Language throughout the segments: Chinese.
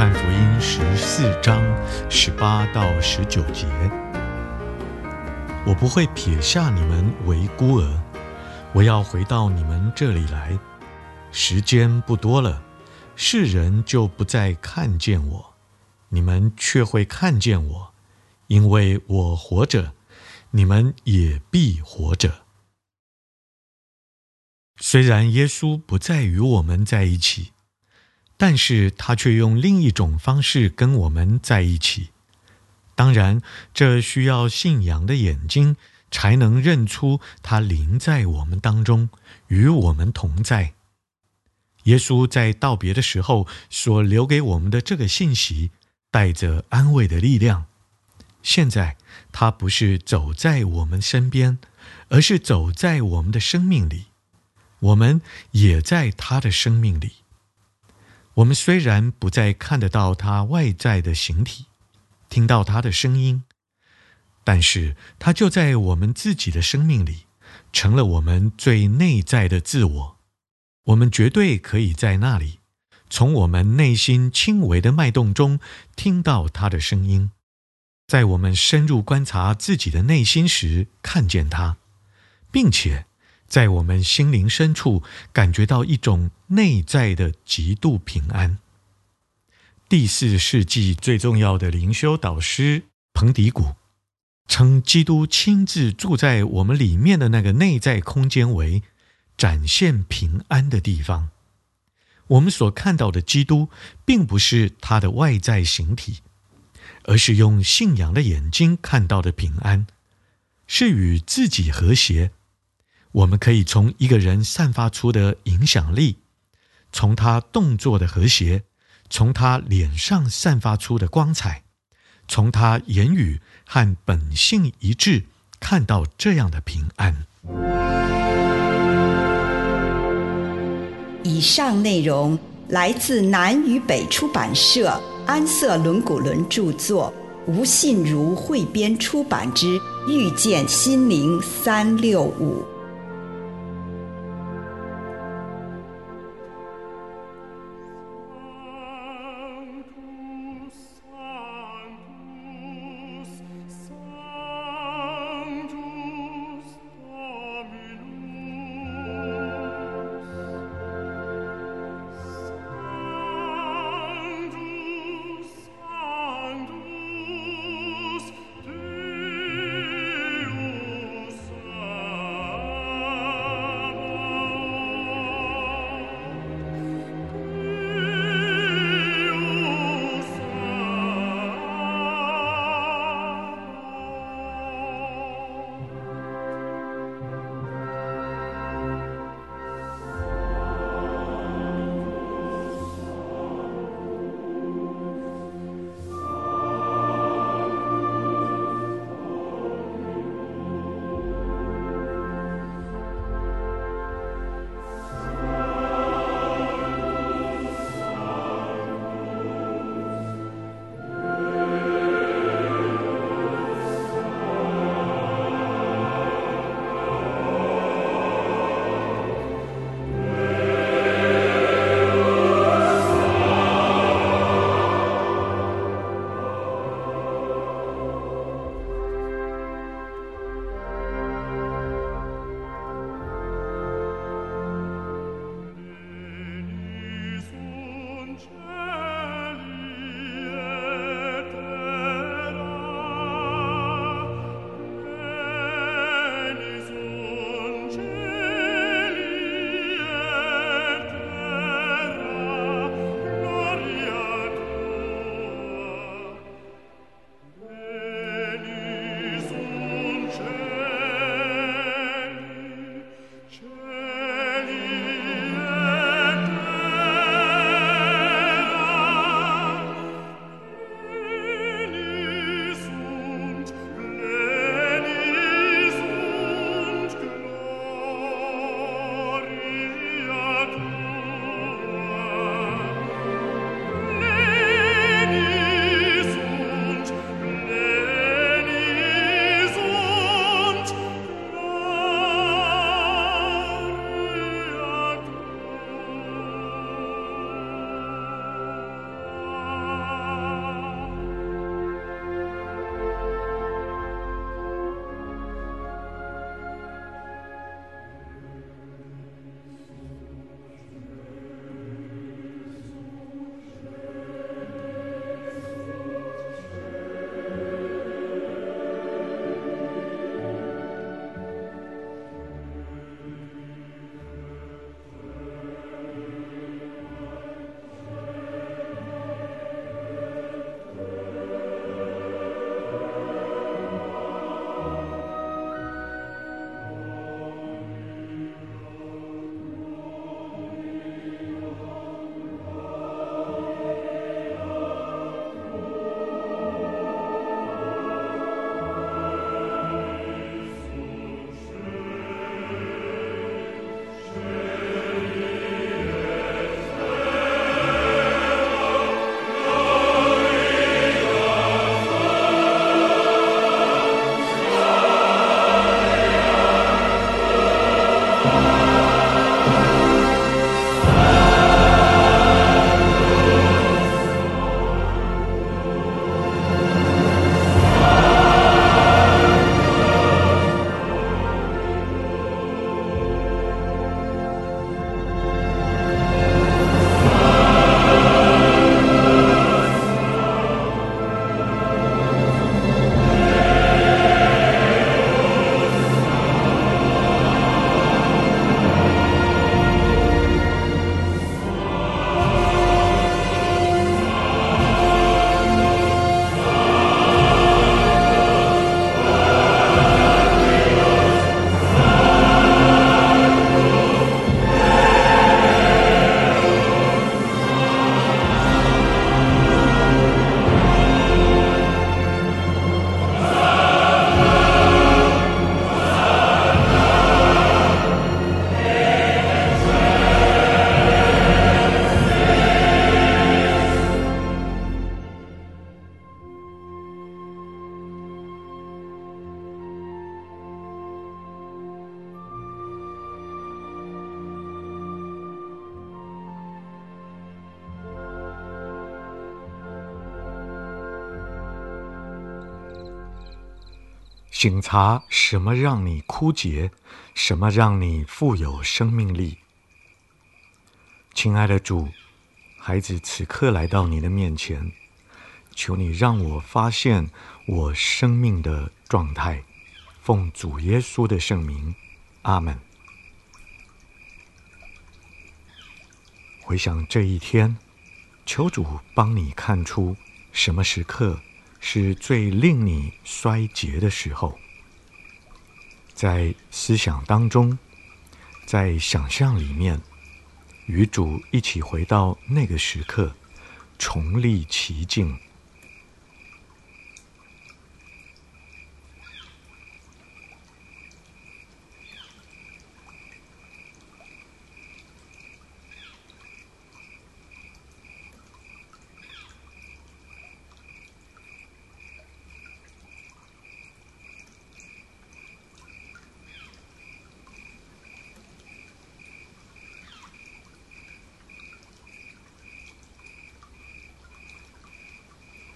翰福音十四章十八到十九节：我不会撇下你们为孤儿，我要回到你们这里来。时间不多了，世人就不再看见我，你们却会看见我，因为我活着，你们也必活着。虽然耶稣不再与我们在一起，但是他却用另一种方式跟我们在一起。当然，这需要信仰的眼睛才能认出他临在我们当中，与我们同在。耶稣在道别的时候所留给我们的这个信息，带着安慰的力量。现在，他不是走在我们身边，而是走在我们的生命里。我们也在他的生命里。我们虽然不再看得到他外在的形体，听到他的声音，但是他就在我们自己的生命里，成了我们最内在的自我。我们绝对可以在那里，从我们内心轻微的脉动中听到他的声音，在我们深入观察自己的内心时，看见他，并且。在我们心灵深处，感觉到一种内在的极度平安。第四世纪最重要的灵修导师彭迪古称，基督亲自住在我们里面的那个内在空间为展现平安的地方。我们所看到的基督，并不是他的外在形体，而是用信仰的眼睛看到的平安，是与自己和谐。我们可以从一个人散发出的影响力，从他动作的和谐，从他脸上散发出的光彩，从他言语和本性一致，看到这样的平安。以上内容来自南与北出版社安瑟伦古伦著作，吴信如汇编出版之《遇见心灵三六五》。警察什么让你枯竭，什么让你富有生命力。亲爱的主，孩子此刻来到你的面前，求你让我发现我生命的状态。奉主耶稣的圣名，阿门。回想这一天，求主帮你看出什么时刻。是最令你衰竭的时候，在思想当中，在想象里面，与主一起回到那个时刻，重历其境。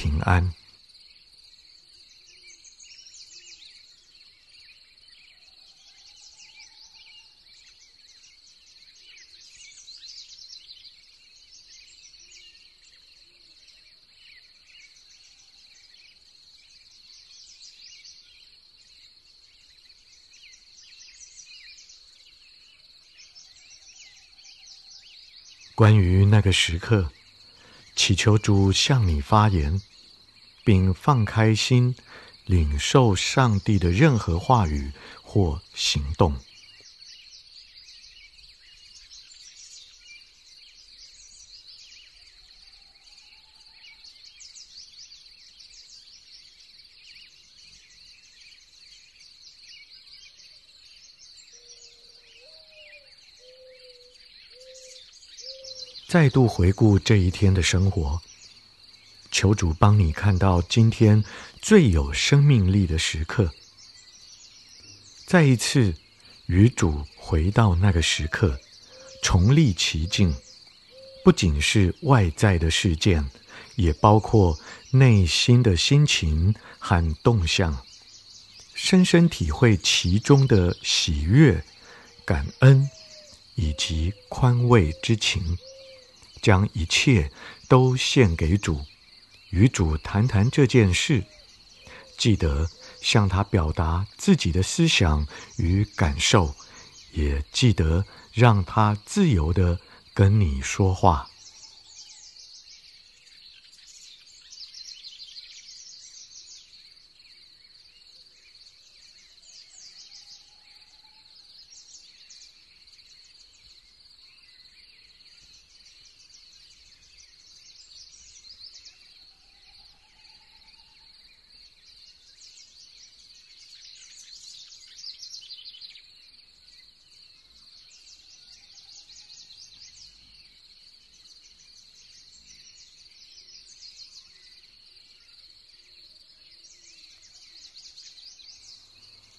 平安。关于那个时刻，祈求主向你发言。并放开心，领受上帝的任何话语或行动。再度回顾这一天的生活。求主帮你看到今天最有生命力的时刻，再一次与主回到那个时刻，重历其境，不仅是外在的事件，也包括内心的心情和动向，深深体会其中的喜悦、感恩以及宽慰之情，将一切都献给主，与主谈谈这件事。记得向他表达自己的思想与感受，也记得让他自由的跟你说话。